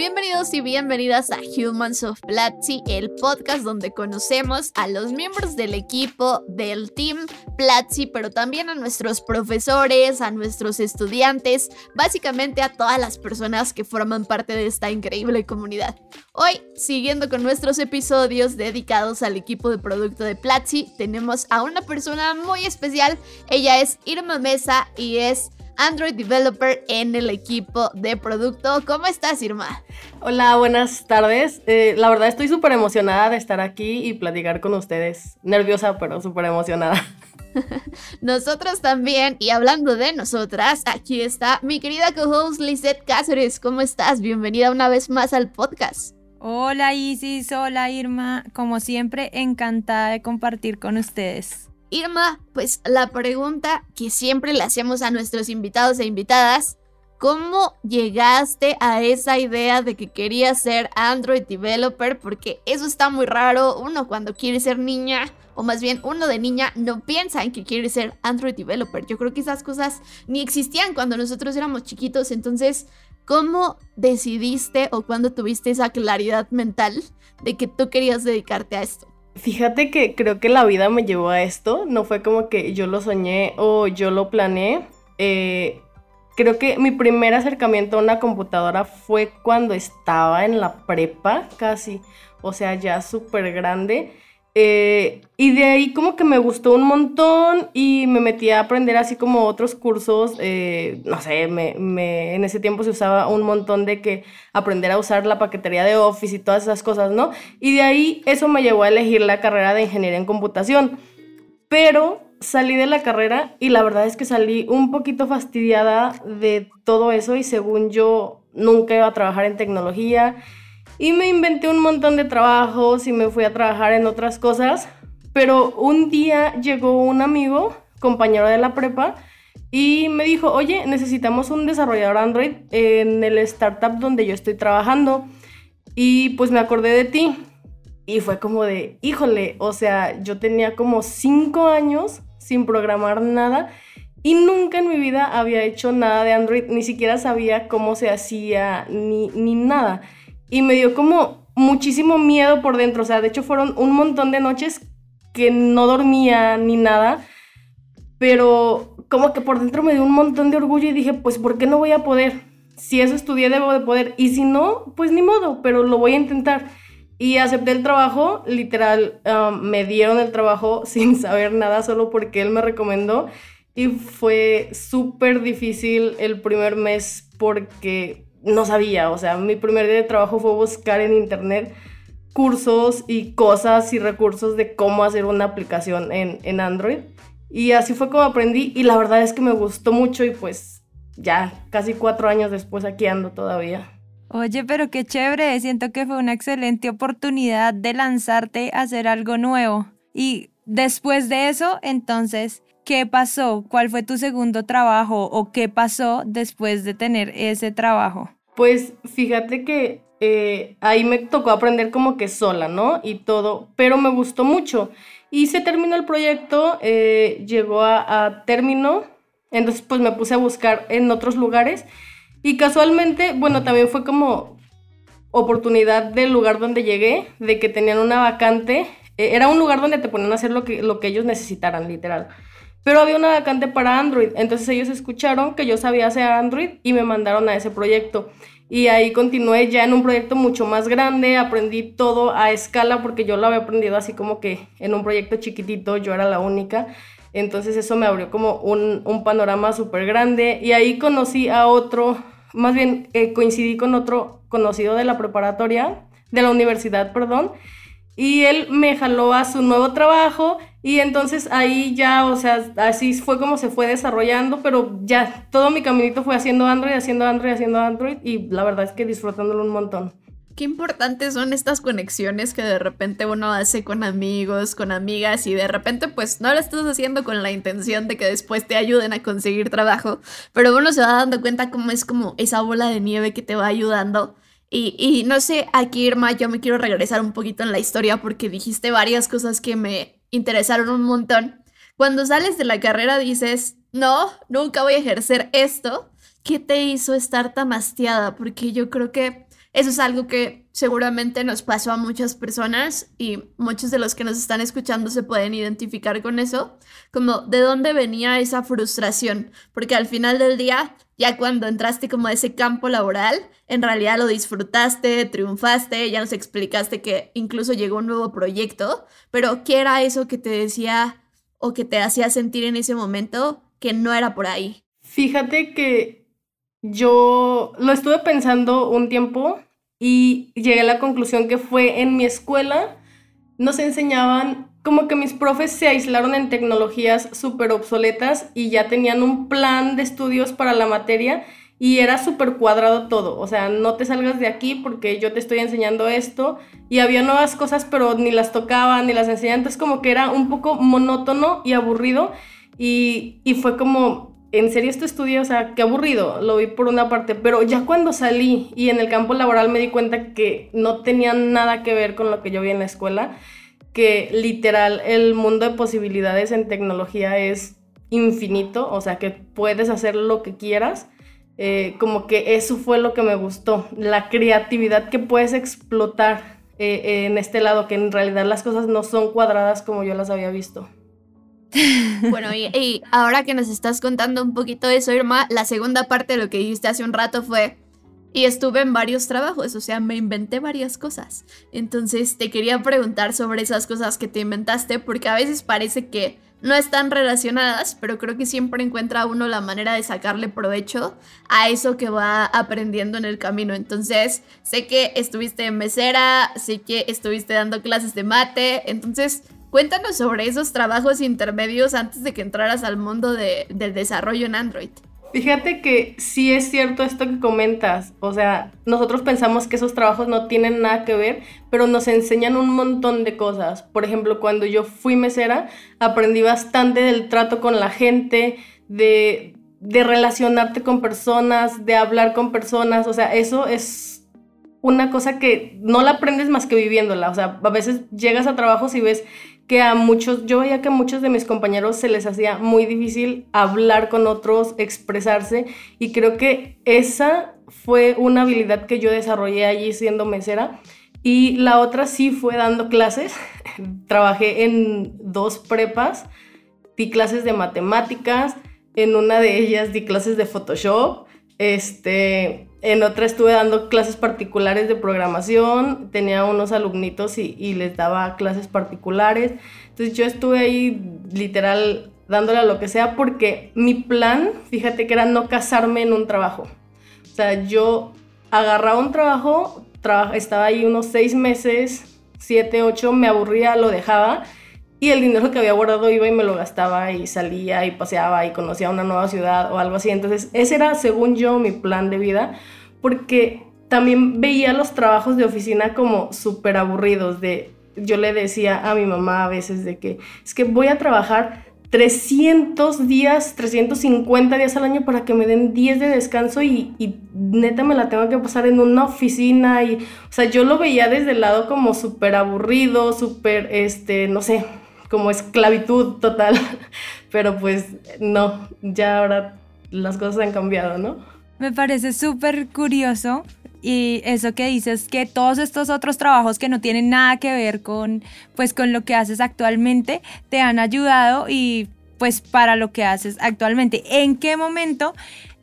Bienvenidos y bienvenidas a Humans of Platzi, el podcast donde conocemos a los miembros del equipo del team Platzi, pero también a nuestros profesores, a nuestros estudiantes, básicamente a todas las personas que forman parte de esta increíble comunidad. Hoy, siguiendo con nuestros episodios dedicados al equipo de producto de Platzi, tenemos a una persona muy especial. Ella es Irma Mesa y es Android Developer en el equipo de producto. ¿Cómo estás, Irma? Hola, buenas tardes. Eh, la verdad estoy súper emocionada de estar aquí y platicar con ustedes. Nerviosa, pero súper emocionada. Nosotros también, y hablando de nosotras, aquí está mi querida co-host Lizette Cáceres. ¿Cómo estás? Bienvenida una vez más al podcast. Hola Isis, hola Irma. Como siempre, encantada de compartir con ustedes. Irma, pues la pregunta que siempre le hacemos a nuestros invitados e invitadas, ¿cómo llegaste a esa idea de que querías ser Android Developer? Porque eso está muy raro, uno cuando quiere ser niña, o más bien uno de niña, no piensa en que quiere ser Android Developer. Yo creo que esas cosas ni existían cuando nosotros éramos chiquitos, entonces, ¿cómo decidiste o cuándo tuviste esa claridad mental de que tú querías dedicarte a esto? Fíjate que creo que la vida me llevó a esto, no fue como que yo lo soñé o yo lo planeé. Eh, creo que mi primer acercamiento a una computadora fue cuando estaba en la prepa, casi, o sea, ya súper grande. Eh, y de ahí como que me gustó un montón y me metí a aprender así como otros cursos, eh, no sé, me, en ese tiempo se usaba un montón de que aprender a usar la paquetería de Office y todas esas cosas, ¿no? Y de ahí eso me llevó a elegir la carrera de ingeniería en computación. Pero salí de la carrera y la verdad es que salí un poquito fastidiada de todo eso y según yo nunca iba a trabajar en tecnología y me inventé un montón de trabajos y me fui a trabajar en otras cosas. Pero un día llegó un amigo, compañero de la prepa, y me dijo, oye, necesitamos un desarrollador Android en el startup donde yo estoy trabajando. Y pues me acordé de ti. Y fue como de, híjole, o sea, yo tenía como cinco años sin programar nada y nunca en mi vida había hecho nada de Android, ni siquiera sabía cómo se hacía ni, ni nada y me dio como muchísimo miedo por dentro. O sea, de hecho fueron un montón de noches que no dormía ni nada, pero como que por dentro me dio un montón de orgullo y dije, pues ¿por qué no voy a poder? Si eso estudié debo de poder y si no, pues ni modo, pero lo voy a intentar. Y acepté el trabajo, literal, um, me dieron el trabajo sin saber nada, solo porque él me recomendó. Y fue súper difícil el primer mes porque no sabía, o sea, mi primer día de trabajo fue buscar en internet cursos y cosas y recursos de cómo hacer una aplicación en, Android. Y así fue como aprendí y la verdad es que me gustó mucho y pues ya casi cuatro años después aquí ando todavía. Oye, pero qué chévere, siento que fue una excelente oportunidad de lanzarte a hacer algo nuevo. Y después de eso, entonces, ¿qué pasó? ¿Cuál fue tu segundo trabajo o qué pasó después de tener ese trabajo? Pues fíjate que eh, ahí me tocó aprender como que sola, ¿no? Y todo, pero me gustó mucho. Y se terminó el proyecto, eh, llegó a, a término, entonces pues me puse a buscar en otros lugares y casualmente, bueno, también fue como oportunidad del lugar donde llegué, de que tenían una vacante, eh, era un lugar donde te ponían a hacer lo que, lo que ellos necesitaran, literal. Pero había una vacante para Android, entonces ellos escucharon que yo sabía hacer Android y me mandaron a ese proyecto. Y ahí continué ya en un proyecto mucho más grande, aprendí todo a escala porque yo lo había aprendido así como que en un proyecto chiquitito, yo era la única. Entonces eso me abrió como un, un panorama súper grande y ahí conocí a otro, más bien eh, coincidí con otro conocido de la preparatoria, de la universidad, perdón, y él me jaló a su nuevo trabajo y entonces ahí ya, o sea, así fue como se fue desarrollando, pero ya todo mi caminito fue haciendo Android, haciendo Android, haciendo Android y la verdad es que disfrutándolo un montón. Qué importantes son estas conexiones que de repente uno hace con amigos, con amigas y de repente pues no lo estás haciendo con la intención de que después te ayuden a conseguir trabajo, pero uno se va dando cuenta cómo es como esa bola de nieve que te va ayudando y, no sé, aquí Irma, yo me quiero regresar un poquito en la historia porque dijiste varias cosas que me interesaron un montón. Cuando sales de la carrera dices, no, nunca voy a ejercer esto. ¿Qué te hizo estar tan hastiada? Porque yo creo que eso es algo que seguramente nos pasó a muchas personas y muchos de los que nos están escuchando se pueden identificar con eso, como de dónde venía esa frustración, porque al final del día ya cuando entraste como a ese campo laboral, en realidad lo disfrutaste, triunfaste, ya nos explicaste que incluso llegó un nuevo proyecto, pero ¿qué era eso que te decía o que te hacía sentir en ese momento que no era por ahí? Fíjate que yo lo estuve pensando un tiempo y llegué a la conclusión que fue en mi escuela nos enseñaban como que mis profes se aislaron en tecnologías súper obsoletas y ya tenían un plan de estudios para la materia y era súper cuadrado todo. O sea, no te salgas de aquí porque yo te estoy enseñando esto y había nuevas cosas pero ni las tocaban ni las enseñaban. Entonces como que era un poco monótono y aburrido y, y fue como, en serio este estudio, o sea, qué aburrido, lo vi por una parte, pero ya cuando salí y en el campo laboral me di cuenta que no tenía nada que ver con lo que yo vi en la escuela que literal el mundo de posibilidades en tecnología es infinito, o sea que puedes hacer lo que quieras. Eh, como que eso fue lo que me gustó, la creatividad que puedes explotar eh, en este lado, que en realidad las cosas no son cuadradas como yo las había visto. Bueno, y, ahora que nos estás contando un poquito de eso, Irma, la segunda parte de lo que dijiste hace un rato fue, y estuve en varios trabajos, o sea, me inventé varias cosas. Entonces te quería preguntar sobre esas cosas que te inventaste, porque a veces parece que no están relacionadas, pero creo que siempre encuentra uno la manera de sacarle provecho a eso que va aprendiendo en el camino. Entonces, sé que estuviste en mesera, sé que estuviste dando clases de mate, entonces cuéntanos sobre esos trabajos intermedios antes de que entraras al mundo de, del desarrollo en Android. Fíjate que sí es cierto esto que comentas, o sea, nosotros pensamos que esos trabajos no tienen nada que ver, pero nos enseñan un montón de cosas. Por ejemplo, cuando yo fui mesera, aprendí bastante del trato con la gente, de, de relacionarte con personas, de hablar con personas, o sea, eso es una cosa que no la aprendes más que viviéndola, o sea, a veces llegas a trabajos y ves que a muchos, yo veía que a muchos de mis compañeros se les hacía muy difícil hablar con otros, expresarse, y creo que esa fue una habilidad que yo desarrollé allí siendo mesera. Y la otra sí fue dando clases. Trabajé en dos prepas, di clases de matemáticas, en una de ellas di clases de Photoshop, este, en otra estuve dando clases particulares de programación, tenía unos alumnitos y, les daba clases particulares. Entonces yo estuve ahí literal dándole a lo que sea porque mi plan, fíjate que era no casarme en un trabajo. O sea, yo agarraba un trabajo, estaba ahí unos seis meses, siete, ocho, me aburría, lo dejaba y el dinero que había guardado iba y me lo gastaba y salía y paseaba y conocía una nueva ciudad o algo así. Entonces ese era, según yo, mi plan de vida, porque también veía los trabajos de oficina como súper aburridos. De, yo le decía a mi mamá a veces de que es que voy a trabajar 300 días, 350 días al año para que me den 10 de descanso y, neta me la tengo que pasar en una oficina y, o sea, yo lo veía desde el lado como súper aburrido, súper, este, no sé, como esclavitud total, pero pues no, ya ahora las cosas han cambiado, ¿no? Me parece súper curioso y eso que dices que todos estos otros trabajos que no tienen nada que ver con pues con lo que haces actualmente te han ayudado y pues para lo que haces actualmente. ¿En qué momento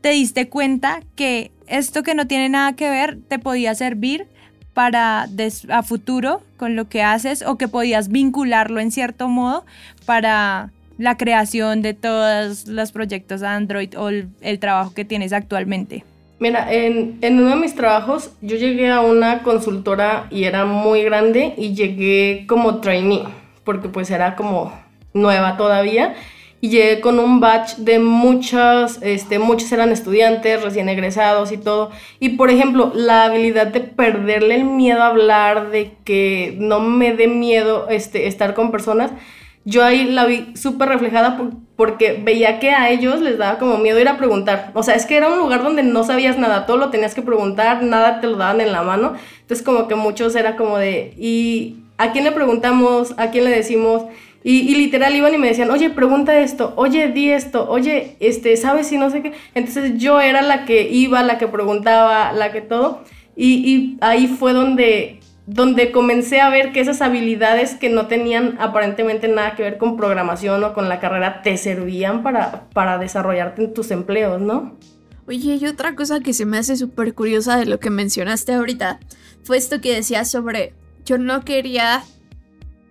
te diste cuenta que esto que no tiene nada que ver te podía servir para a futuro con lo que haces o que podías vincularlo en cierto modo para la creación de todos los proyectos Android o el, trabajo que tienes actualmente? Mira, en, en, uno de mis trabajos yo llegué a una consultora y era muy grande y llegué como trainee, porque pues era como nueva todavía. Y llegué con un batch de muchas, este, muchos eran estudiantes, recién egresados y todo. Y por ejemplo, la habilidad de perderle el miedo a hablar, de que no me dé miedo este, estar con personas, yo ahí la vi súper reflejada porque veía que a ellos les daba como miedo ir a preguntar. O sea, es que era un lugar donde no sabías nada, todo lo tenías que preguntar, nada te lo daban en la mano. Entonces como que muchos era como de, ¿y a quién le preguntamos? ¿A quién le decimos? Y, literal iban y me decían, oye, pregunta esto, oye, di esto, oye, este, ¿sabes si no sé qué? Entonces yo era la que iba, la que preguntaba, la que todo. Y, y ahí fue donde donde comencé a ver que esas habilidades que no tenían aparentemente nada que ver con programación o con la carrera te servían para, para desarrollarte en tus empleos, ¿no? Oye, y otra cosa que se me hace súper curiosa de lo que mencionaste ahorita fue esto que decías sobre yo no quería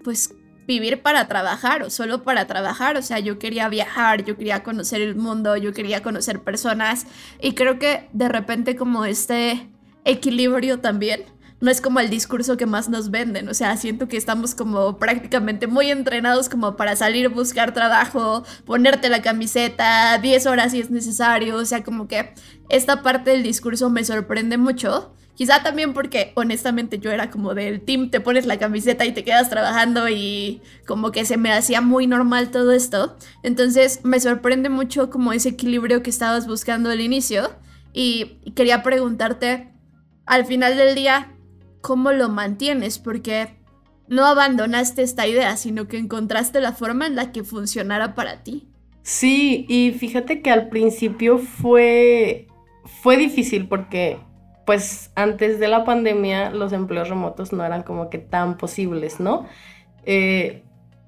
pues vivir para trabajar o solo para trabajar, o sea, yo quería viajar, yo quería conocer el mundo, yo quería conocer personas y creo que de repente como este equilibrio también no es como el discurso que más nos venden. O sea, siento que estamos como prácticamente muy entrenados como para salir, buscar trabajo, ponerte la camiseta, 10 horas si es necesario. O sea, como que esta parte del discurso me sorprende mucho. Quizá también porque honestamente yo era como del team, te pones la camiseta y te quedas trabajando y como que se me hacía muy normal todo esto. Entonces me sorprende mucho como ese equilibrio que estabas buscando al inicio y quería preguntarte, al final del día, cómo lo mantienes, porque no abandonaste esta idea, sino que encontraste la forma en la que funcionara para ti. Sí, y fíjate que al principio fue, fue difícil porque pues antes de la pandemia los empleos remotos no eran como que tan posibles, ¿no? Eh,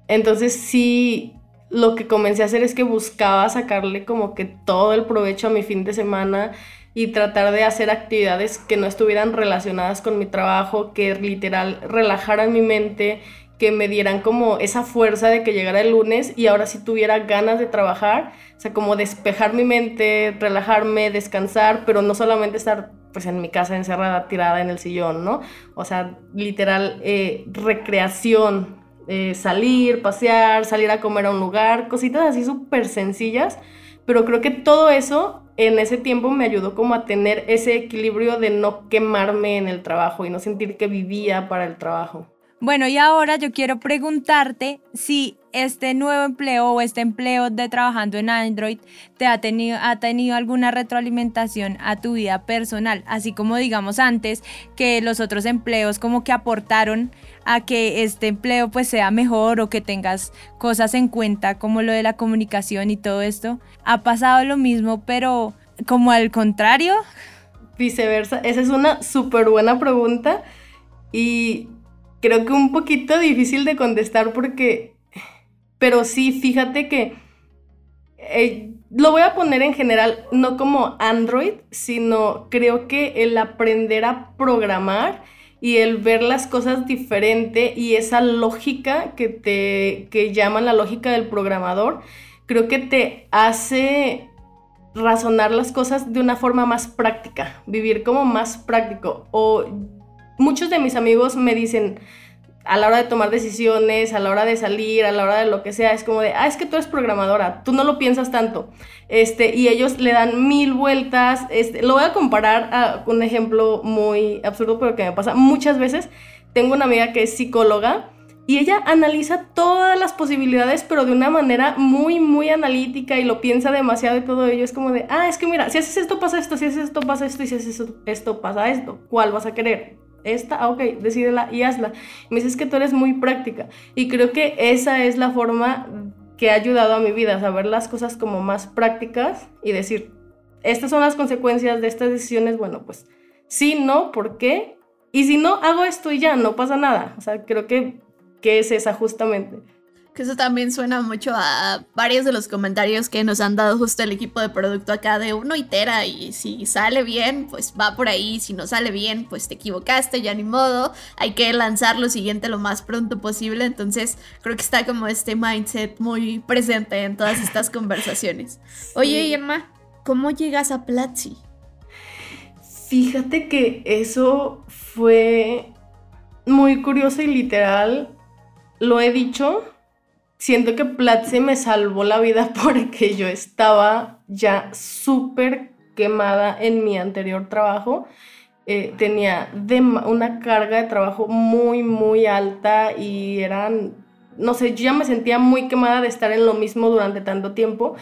entonces sí, lo que comencé a hacer es que buscaba sacarle como que todo el provecho a mi fin de semana y tratar de hacer actividades que no estuvieran relacionadas con mi trabajo, que literal relajaran mi mente, que me dieran como esa fuerza de que llegara el lunes y ahora sí tuviera ganas de trabajar, o sea, como despejar mi mente, relajarme, descansar, pero no solamente estar pues en mi casa encerrada, tirada en el sillón, ¿no? O sea, literal, eh, recreación, eh, salir, pasear, salir a comer a un lugar, cositas así súper sencillas, pero creo que todo eso en ese tiempo me ayudó como a tener ese equilibrio de no quemarme en el trabajo y no sentir que vivía para el trabajo. Bueno, y ahora yo quiero preguntarte si este nuevo empleo o este empleo de trabajando en Android te ha tenido, ha tenido alguna retroalimentación a tu vida personal, así como digamos antes que los otros empleos como que aportaron a que este empleo pues sea mejor o que tengas cosas en cuenta como lo de la comunicación y todo esto. ¿Ha pasado lo mismo pero como al contrario? Viceversa, esa es una súper buena pregunta y creo que un poquito difícil de contestar porque, pero sí, fíjate que eh, lo voy a poner en general, no como Android, sino creo que el aprender a programar y el ver las cosas diferente y esa lógica que te que llaman la lógica del programador, creo que te hace razonar las cosas de una forma más práctica, vivir como más práctico. O muchos de mis amigos me dicen, a la hora de tomar decisiones, a la hora de salir, a la hora de lo que sea, es como de, ah, es que tú eres programadora, tú no lo piensas tanto. Este, y ellos le dan mil vueltas. Este, lo voy a comparar a un ejemplo muy absurdo, pero que me pasa muchas veces. Tengo una amiga que es psicóloga y ella analiza todas las posibilidades, pero de una manera muy, muy analítica y lo piensa demasiado y todo ello. Es como de, ah, es que mira, si haces esto pasa esto, si haces esto pasa esto y si haces esto, esto pasa esto. ¿Cuál vas a querer? Esta, ah, ok, decídela y hazla. Me dices que tú eres muy práctica y creo que esa es la forma que ha ayudado a mi vida, saber las cosas como más prácticas y decir, estas son las consecuencias de estas decisiones, bueno, pues sí, no, ¿por qué? Y si no, hago esto y ya, no pasa nada. O sea, creo que, que es esa justamente. Que eso también suena mucho a varios de los comentarios que nos han dado justo el equipo de producto acá de uno itera y si sale bien, pues va por ahí, si no sale bien, pues te equivocaste, ya ni modo, hay que lanzar lo siguiente lo más pronto posible, entonces creo que está como este mindset muy presente en todas estas conversaciones. Oye, Irma, ¿cómo llegas a Platzi? Fíjate que eso fue muy curioso y literal. Lo he dicho. Siento que Platzi me salvó la vida porque yo estaba ya súper quemada en mi anterior trabajo. Eh, tenía una carga de trabajo muy, muy alta y eran, no sé, yo ya me sentía muy quemada de estar en lo mismo durante tanto tiempo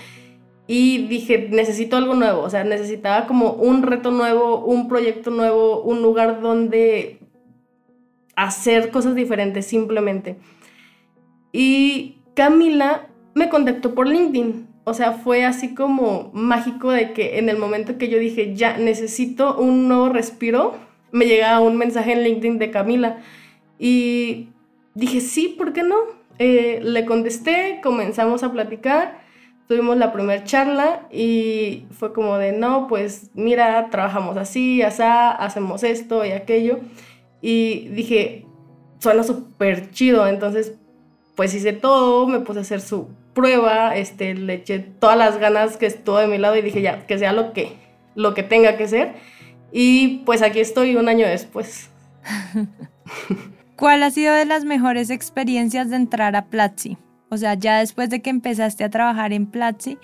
y dije, necesito algo nuevo, o sea, necesitaba como un reto nuevo, un proyecto nuevo, un lugar donde hacer cosas diferentes simplemente. Y Camila me contactó por LinkedIn, o sea, fue así como mágico de que en el momento que yo dije, ya necesito un nuevo respiro, me llegaba un mensaje en LinkedIn de Camila y dije, sí, ¿por qué no? Eh, le contesté, comenzamos a platicar tuvimos la primera charla y fue como de, no, pues mira, trabajamos así, así, hacemos esto y aquello. Y dije, suena súper chido, entonces pues hice todo, me puse a hacer su prueba, este, le eché todas las ganas que estuvo de mi lado y dije, ya, que sea lo que, lo que tenga que ser. Y pues aquí estoy un año después. ¿Cuál ha sido de las mejores experiencias de entrar a Platzi? O sea, ya después de que empezaste a trabajar en Platzi,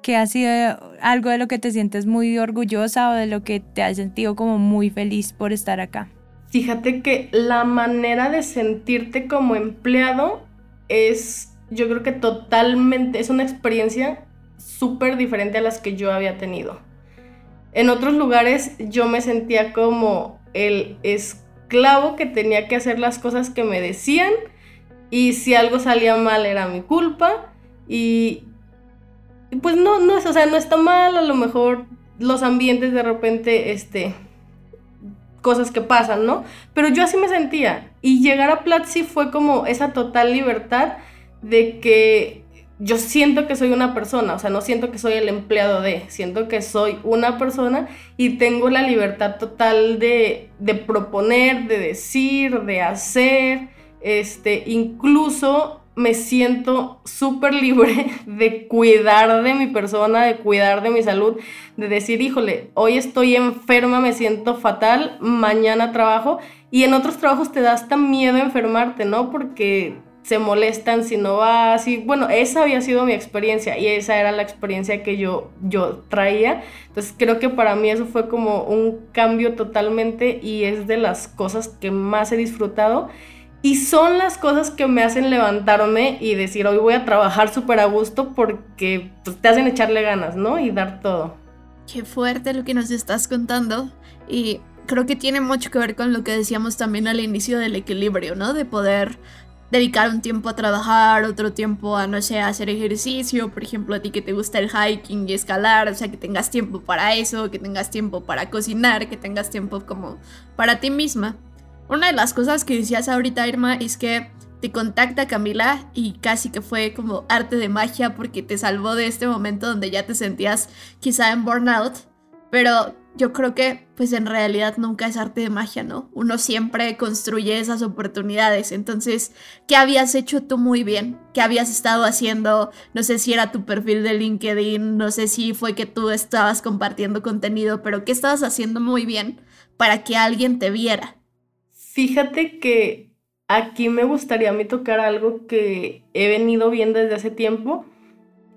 ¿qué ha sido algo de lo que te sientes muy orgullosa o de lo que te has sentido como muy feliz por estar acá? Fíjate que la manera de sentirte como empleado es, yo creo que totalmente, es una experiencia súper diferente a las que yo había tenido. En otros lugares yo me sentía como el esclavo que tenía que hacer las cosas que me decían y si algo salía mal era mi culpa y, pues no, no, o sea, no está mal, a lo mejor los ambientes de repente, este, cosas que pasan, ¿no? Pero yo así me sentía y llegar a Platzi fue como esa total libertad de que yo siento que soy una persona, o sea, no siento que soy el empleado de, siento que soy una persona y tengo la libertad total de, de proponer, de decir, de hacer, este, incluso me siento súper libre de cuidar de mi persona, de cuidar de mi salud, de decir, híjole, hoy estoy enferma, me siento fatal, mañana trabajo. Y en otros trabajos te da hasta miedo enfermarte, ¿no? Porque se molestan si no vas y bueno, esa había sido mi experiencia y esa era la experiencia que yo, yo traía. Entonces creo que para mí eso fue como un cambio totalmente y es de las cosas que más he disfrutado. Y son las cosas que me hacen levantarme y decir, hoy voy a trabajar súper a gusto porque pues, te hacen echarle ganas, ¿no? Y dar todo. Qué fuerte lo que nos estás contando. Y creo que tiene mucho que ver con lo que decíamos también al inicio del equilibrio, ¿no? De poder dedicar un tiempo a trabajar, otro tiempo a, no sé, a hacer ejercicio, por ejemplo, a ti que te gusta el hiking y escalar, o sea, que tengas tiempo para eso, que tengas tiempo para cocinar, que tengas tiempo como para ti misma. Una de las cosas que decías ahorita, Irma, es que te contacta Camila y casi que fue como arte de magia porque te salvó de este momento donde ya te sentías quizá en burnout. Pero yo creo que pues en realidad nunca es arte de magia, ¿no? Uno siempre construye esas oportunidades. Entonces, ¿qué habías hecho tú muy bien? ¿Qué habías estado haciendo? No sé si era tu perfil de LinkedIn, no sé si fue que tú estabas compartiendo contenido, pero ¿qué estabas haciendo muy bien para que alguien te viera? Fíjate que aquí me gustaría a mí tocar algo que he venido viendo desde hace tiempo.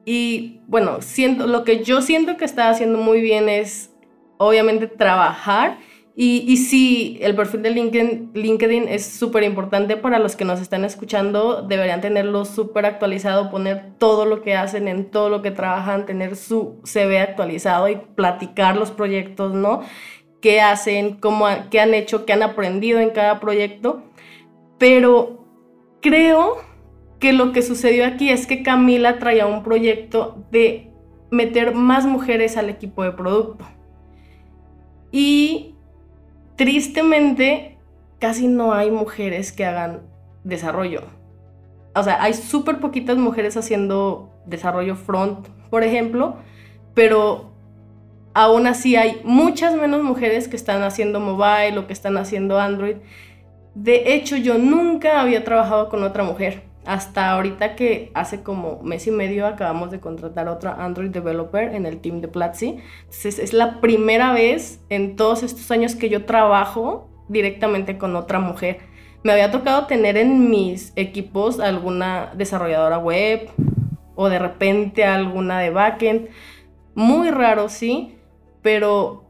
Y bueno, siento, lo que yo siento que está haciendo muy bien es obviamente trabajar. Y, y sí, el perfil de LinkedIn, LinkedIn es súper importante para los que nos están escuchando. Deberían tenerlo súper actualizado, poner todo lo que hacen en todo lo que trabajan, tener su CV actualizado y platicar los proyectos, ¿no? Qué hacen, cómo, qué han hecho, qué han aprendido en cada proyecto. Pero creo que lo que sucedió aquí es que Camila traía un proyecto de meter más mujeres al equipo de producto. Y tristemente casi no hay mujeres que hagan desarrollo. O sea, hay súper poquitas mujeres haciendo desarrollo front, por ejemplo, pero aún así hay muchas menos mujeres que están haciendo mobile o que están haciendo Android. De hecho, yo nunca había trabajado con otra mujer. hasta ahorita que hace como mes y medio acabamos de contratar a otro Android developer en el team de Platzi. Entonces es la primera vez en todos estos años que yo trabajo directamente con otra mujer. Me había tocado tener en mis equipos alguna desarrolladora web o de repente alguna de backend. Muy raro, sí, pero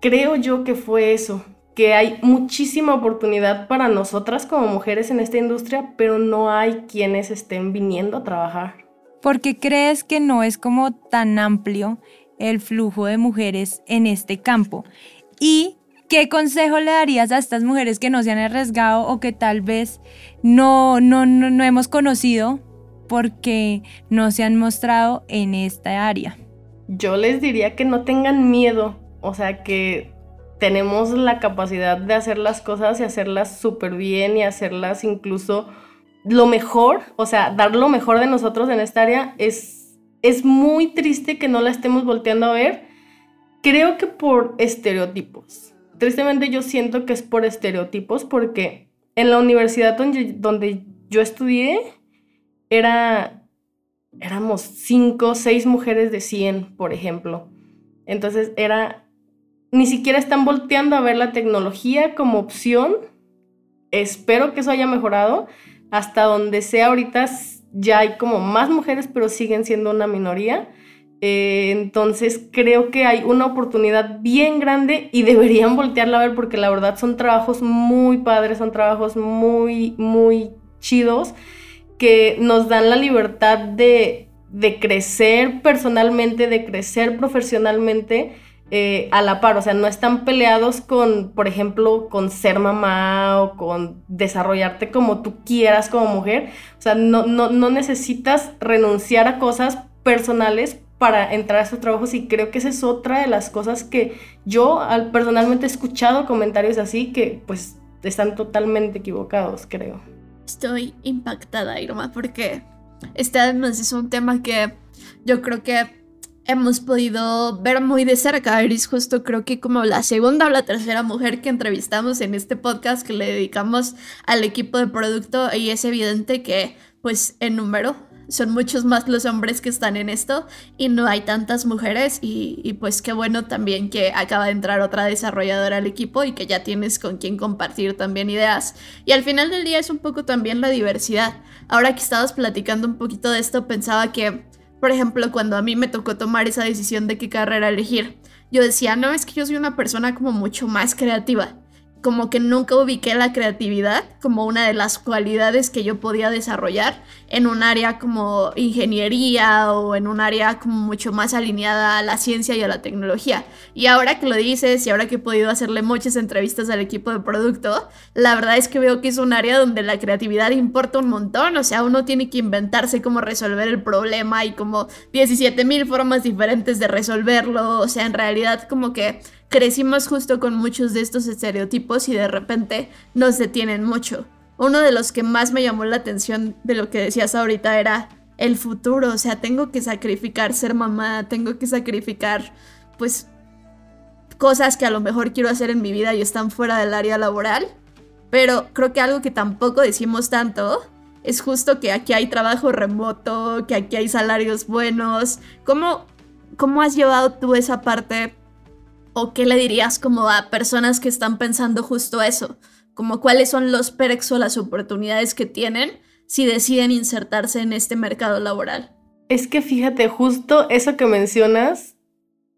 creo yo que fue eso, que hay muchísima oportunidad para nosotras como mujeres en esta industria, pero no hay quienes estén viniendo a trabajar. ¿Por qué crees que no es como tan amplio el flujo de mujeres en este campo? ¿Y qué consejo le darías a estas mujeres que no se han arriesgado o que tal vez no, no, no, no hemos conocido porque no se han mostrado en esta área? Yo les diría que no tengan miedo, o sea, que tenemos la capacidad de hacer las cosas y hacerlas súper bien y hacerlas incluso lo mejor, o sea, dar lo mejor de nosotros en esta área, es, es muy triste que no la estemos volteando a ver. Creo que por estereotipos. Tristemente yo siento que es por estereotipos porque en la universidad donde, donde yo estudié era, éramos cinco, seis mujeres de 100, por ejemplo. Entonces era ni siquiera están volteando a ver la tecnología como opción. Espero que eso haya mejorado. Hasta donde sea ahorita ya hay como más mujeres, pero siguen siendo una minoría. Eh, entonces creo que hay una oportunidad bien grande y deberían voltearla a ver porque la verdad son trabajos muy padres, son trabajos muy, muy chidos que nos dan la libertad de, de crecer personalmente, de crecer profesionalmente eh, a la par, o sea, no están peleados con, por ejemplo, con ser mamá o con desarrollarte como tú quieras como mujer, o sea, no, no, no necesitas renunciar a cosas personales para entrar a estos trabajos. Y creo que esa es otra de las cosas que yo personalmente he escuchado comentarios así que pues están totalmente equivocados, creo. Estoy impactada, Irma, porque este además es un tema que yo creo que hemos podido ver muy de cerca. Iris justo creo que como la segunda o la tercera mujer que entrevistamos en este podcast que le dedicamos al equipo de producto y es evidente que pues en número son muchos más los hombres que están en esto y no hay tantas mujeres y, pues qué bueno también que acaba de entrar otra desarrolladora al equipo y que ya tienes con quien compartir también ideas. Y al final del día es un poco también la diversidad. Ahora que estabas platicando un poquito de esto pensaba que por ejemplo, cuando a mí me tocó tomar esa decisión de qué carrera elegir, yo decía, no, es que yo soy una persona como mucho más creativa como que nunca ubiqué la creatividad como una de las cualidades que yo podía desarrollar en un área como ingeniería o en un área como mucho más alineada a la ciencia y a la tecnología. Y ahora que lo dices y ahora que he podido hacerle muchas entrevistas al equipo de producto, la verdad es que veo que es un área donde la creatividad importa un montón, o sea, uno tiene que inventarse cómo resolver el problema y como 17 mil formas diferentes de resolverlo, o sea, en realidad como que crecimos justo con muchos de estos estereotipos y de repente nos detienen mucho. Uno de los que más me llamó la atención de lo que decías ahorita era el futuro, o sea, tengo que sacrificar ser mamá, tengo que sacrificar pues cosas que a lo mejor quiero hacer en mi vida y están fuera del área laboral, pero creo que algo que tampoco decimos tanto es justo que aquí hay trabajo remoto, que aquí hay salarios buenos. ¿Cómo, cómo has llevado tú esa parte ¿O qué le dirías como a personas que están pensando justo eso? Como cuáles son los perks o las oportunidades que tienen si deciden insertarse en este mercado laboral. Es que fíjate, justo eso que mencionas,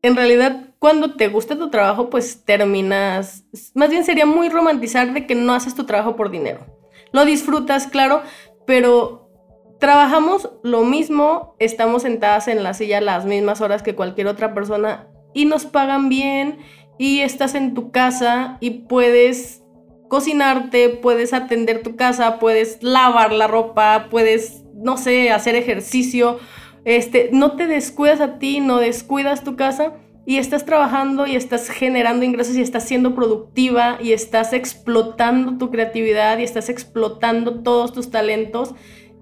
en realidad cuando te gusta tu trabajo, pues terminas, más bien sería muy romantizar de que no haces tu trabajo por dinero. Lo disfrutas, claro, pero trabajamos lo mismo, estamos sentadas en la silla las mismas horas que cualquier otra persona y nos pagan bien y estás en tu casa y puedes cocinarte, puedes atender tu casa, puedes lavar la ropa, puedes, no sé, hacer ejercicio, este, no te descuidas a ti, no descuidas tu casa y estás trabajando y estás generando ingresos y estás siendo productiva y estás explotando tu creatividad y estás explotando todos tus talentos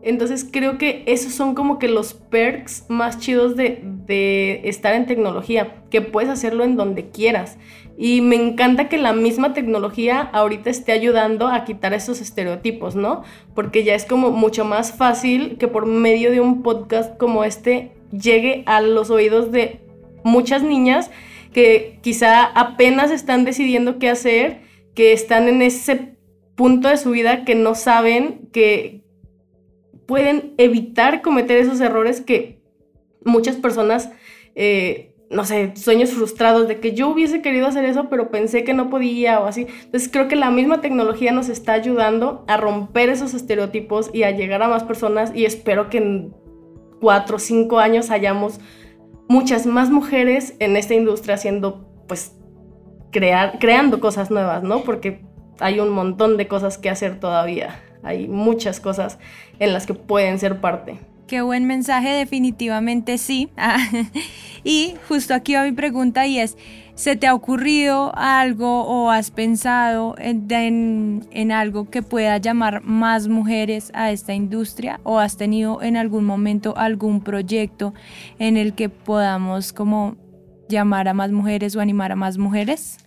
Entonces creo que esos son como que los perks más chidos de, de estar en tecnología, que puedes hacerlo en donde quieras. Y me encanta que la misma tecnología ahorita esté ayudando a quitar esos estereotipos, ¿no? Porque ya es como mucho más fácil que por medio de un podcast como este llegue a los oídos de muchas niñas que quizá apenas están decidiendo qué hacer, que están en ese punto de su vida que no saben que pueden evitar cometer esos errores que muchas personas eh, no sé, sueños frustrados de que yo hubiese querido hacer eso, pero pensé que no podía o así. Entonces creo que la misma tecnología nos está ayudando a romper esos estereotipos y a llegar a más personas y espero que en cuatro o cinco años hayamos muchas más mujeres en esta industria haciendo, pues, crear, creando cosas nuevas, ¿no? Porque hay un montón de cosas que hacer todavía. Hay muchas cosas en las que pueden ser parte. Qué buen mensaje, definitivamente sí. Ah, y justo aquí va mi pregunta y es, ¿se te ha ocurrido algo o has pensado en, en, algo que pueda llamar más mujeres a esta industria? ¿O has tenido en algún momento algún proyecto en el que podamos como llamar a más mujeres o animar a más mujeres?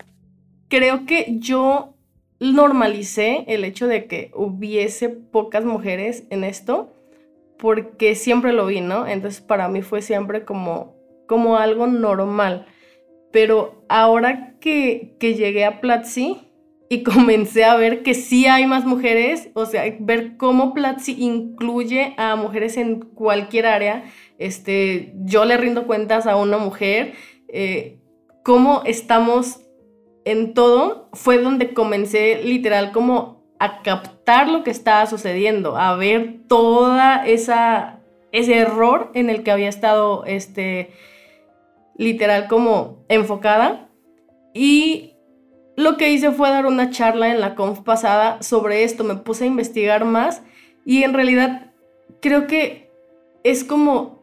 Creo que yo normalicé el hecho de que hubiese pocas mujeres en esto porque siempre lo vi, ¿no? Entonces para mí fue siempre como, como algo normal. Pero ahora que, que llegué a Platzi y comencé a ver que sí hay más mujeres, o sea, ver cómo Platzi incluye a mujeres en cualquier área, este, yo le rindo cuentas a una mujer, eh, cómo estamos en todo, fue donde comencé literal como a captar lo que estaba sucediendo, a ver toda esa ese error en el que había estado este literal como enfocada. Y lo que hice fue dar una charla en la conf pasada sobre esto, me puse a investigar más y en realidad creo que es como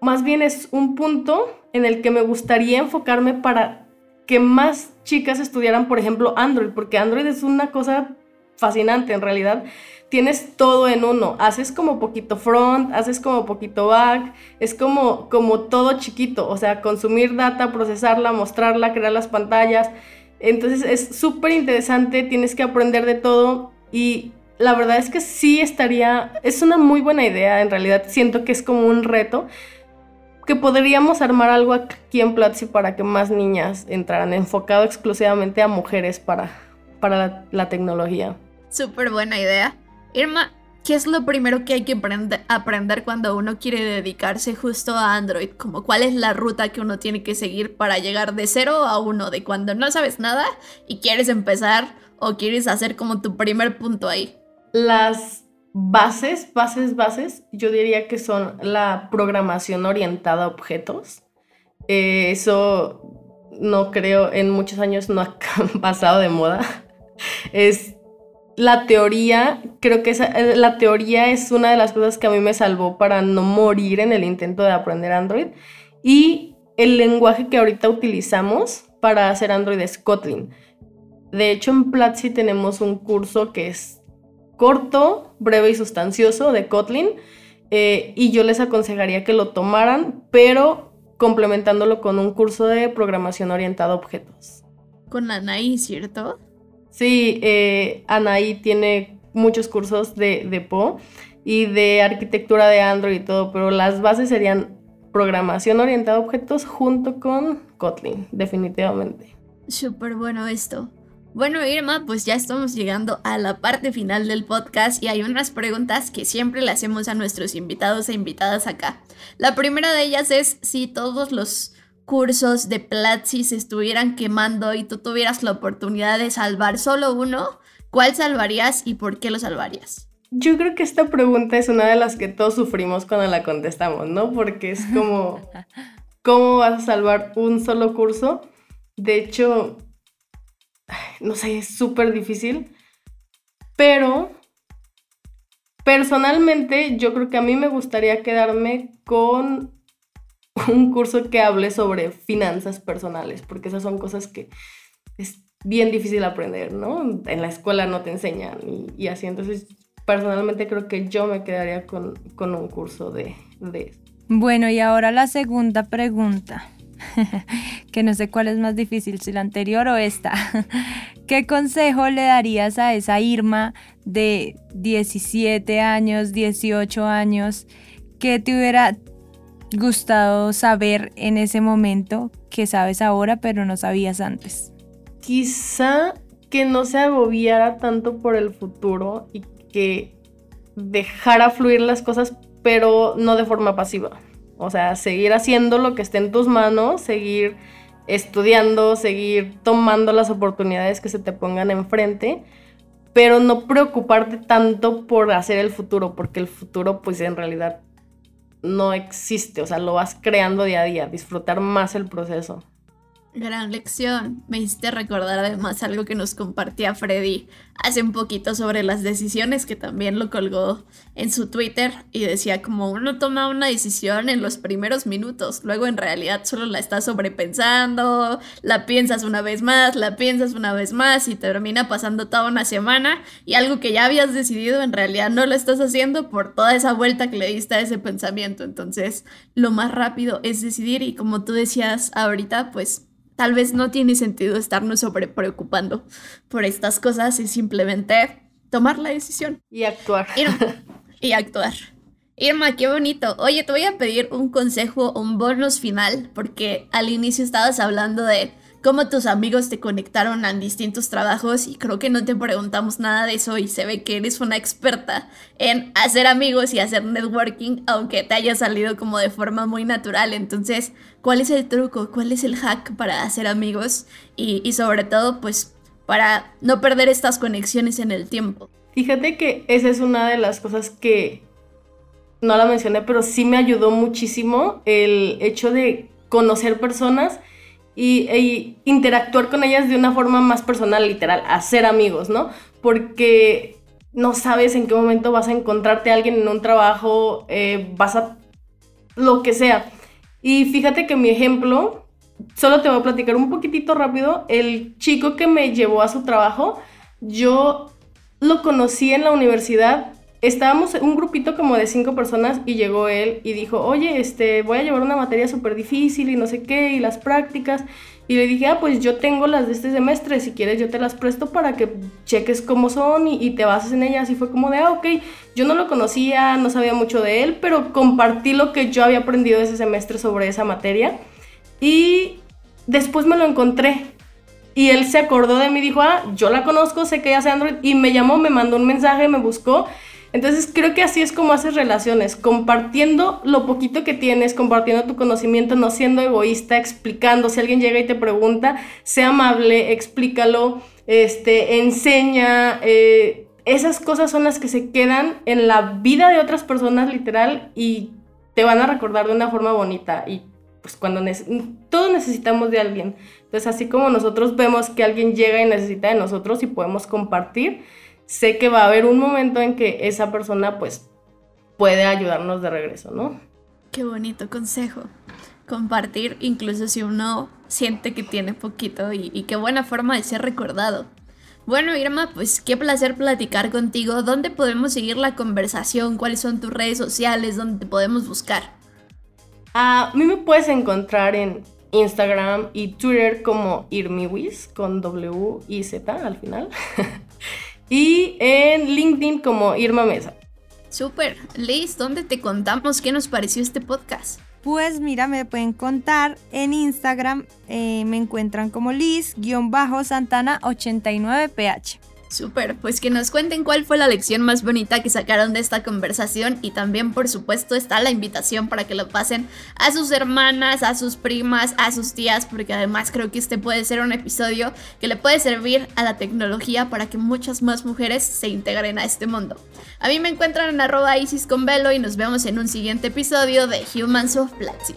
más bien es un punto en el que me gustaría enfocarme para que más chicas estudiaran, por ejemplo, Android, porque Android es una cosa fascinante en realidad. Tienes todo en uno, haces como poquito front, haces como poquito back, es como, como todo chiquito, o sea, consumir data, procesarla, mostrarla, crear las pantallas. Entonces es súper interesante, tienes que aprender de todo. Y la verdad es que sí estaría, es una muy buena idea, en realidad. Siento que es como un reto que podríamos armar algo aquí en Platzi para que más niñas entraran, enfocado exclusivamente a mujeres para, para la tecnología. Súper buena idea. Irma, ¿qué es lo primero que hay que aprender cuando uno quiere dedicarse justo a Android? Como cuál es la ruta que uno tiene que seguir para llegar de cero a uno, de cuando no sabes nada y quieres empezar o quieres hacer como tu primer punto ahí. Las bases, bases, bases, yo diría que son la programación orientada a objetos. Eh, eso no creo, en muchos años no ha pasado de moda. Es la teoría, creo que eh, la teoría es una de las cosas que a mí me salvó para no morir en el intento de aprender Android. Y el lenguaje que ahorita utilizamos para hacer Android es Kotlin. De hecho, en Platzi tenemos un curso que es corto, breve y sustancioso de Kotlin. Eh, y yo les aconsejaría que lo tomaran, pero complementándolo con un curso de programación orientada a objetos. Con Anaí, ¿cierto? Sí, eh, Anaí tiene muchos cursos de, de Po y de arquitectura de Android y todo, pero las bases serían programación orientada a objetos junto con Kotlin, definitivamente. Súper bueno esto. Bueno, Irma, pues ya estamos llegando a la parte final del podcast y hay unas preguntas que siempre le hacemos a nuestros invitados e invitadas acá. La primera de ellas es si todos los cursos de Platzi se estuvieran quemando y tú tuvieras la oportunidad de salvar solo uno, ¿cuál salvarías y por qué lo salvarías? Yo creo que esta pregunta es una de las que todos sufrimos cuando la contestamos, ¿no? Porque es como, ¿cómo vas a salvar un solo curso? De hecho, no sé, es súper difícil, pero personalmente yo creo que a mí me gustaría quedarme con un curso que hable sobre finanzas personales, porque esas son cosas que es bien difícil aprender, ¿no? En la escuela no te enseñan y, así, entonces personalmente creo que yo me quedaría con, con un curso de, de Bueno, y ahora la segunda pregunta, que no sé cuál es más difícil, si la anterior o esta. ¿Qué consejo le darías a esa Irma de 17 años, 18 años, que te hubiera gustado saber en ese momento que sabes ahora pero no sabías antes? Quizá que no se agobiara tanto por el futuro y que dejara fluir las cosas, pero no de forma pasiva. O sea, seguir haciendo lo que esté en tus manos, seguir estudiando, seguir tomando las oportunidades que se te pongan enfrente, pero no preocuparte tanto por hacer el futuro, porque el futuro pues en realidad no existe, o sea, lo vas creando día a día, disfrutar más el proceso. Gran lección. Me hiciste recordar además algo que nos compartía Freddy hace un poquito sobre las decisiones, que también lo colgó en su Twitter y decía como uno toma una decisión en los primeros minutos, luego en realidad solo la estás sobrepensando, la piensas una vez más, la piensas una vez más y termina pasando toda una semana y algo que ya habías decidido en realidad no lo estás haciendo por toda esa vuelta que le diste a ese pensamiento. Entonces lo más rápido es decidir y como tú decías ahorita, pues Tal vez no tiene sentido estarnos sobre preocupando por estas cosas y simplemente tomar la decisión. Y actuar. y actuar. Irma, qué bonito. Oye, te voy a pedir un consejo, un bonus final, porque al inicio estabas hablando de cómo tus amigos te conectaron a distintos trabajos y creo que no te preguntamos nada de eso y se ve que eres una experta en hacer amigos y hacer networking, aunque te haya salido como de forma muy natural. Entonces, ¿cuál es el truco? ¿Cuál es el hack para hacer amigos? Y, sobre todo, pues, para no perder estas conexiones en el tiempo. Fíjate que esa es una de las cosas que no la mencioné, pero sí me ayudó muchísimo el hecho de conocer personas y, interactuar con ellas de una forma más personal, literal, hacer amigos, ¿no? Porque no sabes en qué momento vas a encontrarte a alguien en un trabajo, eh, vas a lo que sea. Y fíjate que mi ejemplo, solo te voy a platicar un poquitito rápido, el chico que me llevó a su trabajo, yo lo conocí en la universidad estábamos un grupito como de cinco personas y llegó él y dijo, oye, este, voy a llevar una materia súper difícil y no sé qué, y las prácticas. Y le dije, ah, pues yo tengo las de este semestre, si quieres yo te las presto para que cheques cómo son y, te bases en ellas. Y fue como de, ah, ok, yo no lo conocía, no sabía mucho de él, pero compartí lo que yo había aprendido ese semestre sobre esa materia. Y después me lo encontré. Y él se acordó de mí, dijo, ah, yo la conozco, sé que ella hace Android. Y me llamó, me mandó un mensaje, me buscó. Entonces creo que así es como haces relaciones, compartiendo lo poquito que tienes, compartiendo tu conocimiento, no siendo egoísta, explicando. Si alguien llega y te pregunta, sea amable, explícalo, este, enseña. Eh, esas cosas son las que se quedan en la vida de otras personas literal y te van a recordar de una forma bonita. Y pues cuando todos necesitamos de alguien. Entonces así como nosotros vemos que alguien llega y necesita de nosotros y podemos compartir sé que va a haber un momento en que esa persona pues puede ayudarnos de regreso, ¿no? Qué bonito consejo. Compartir incluso si uno siente que tiene poquito y, qué buena forma de ser recordado. Bueno, Irma, pues qué placer platicar contigo. ¿Dónde podemos seguir la conversación? ¿Cuáles son tus redes sociales? ¿Dónde te podemos buscar? A mí me puedes encontrar en Instagram y Twitter como Irmiwis con W y Z al final. y en LinkedIn como Irma Mesa. Súper. Liz, ¿dónde te contamos qué nos pareció este podcast? Pues mira, me pueden contar en Instagram, eh, me encuentran como Liz-Santana89PH. Súper, pues que nos cuenten cuál fue la lección más bonita que sacaron de esta conversación y también por supuesto está la invitación para que lo pasen a sus hermanas, a sus primas, a sus tías, porque además creo que este puede ser un episodio que le puede servir a la tecnología para que muchas más mujeres se integren a este mundo. A mí me encuentran en arroba Isis con Velo y nos vemos en un siguiente episodio de Humans of Platzi.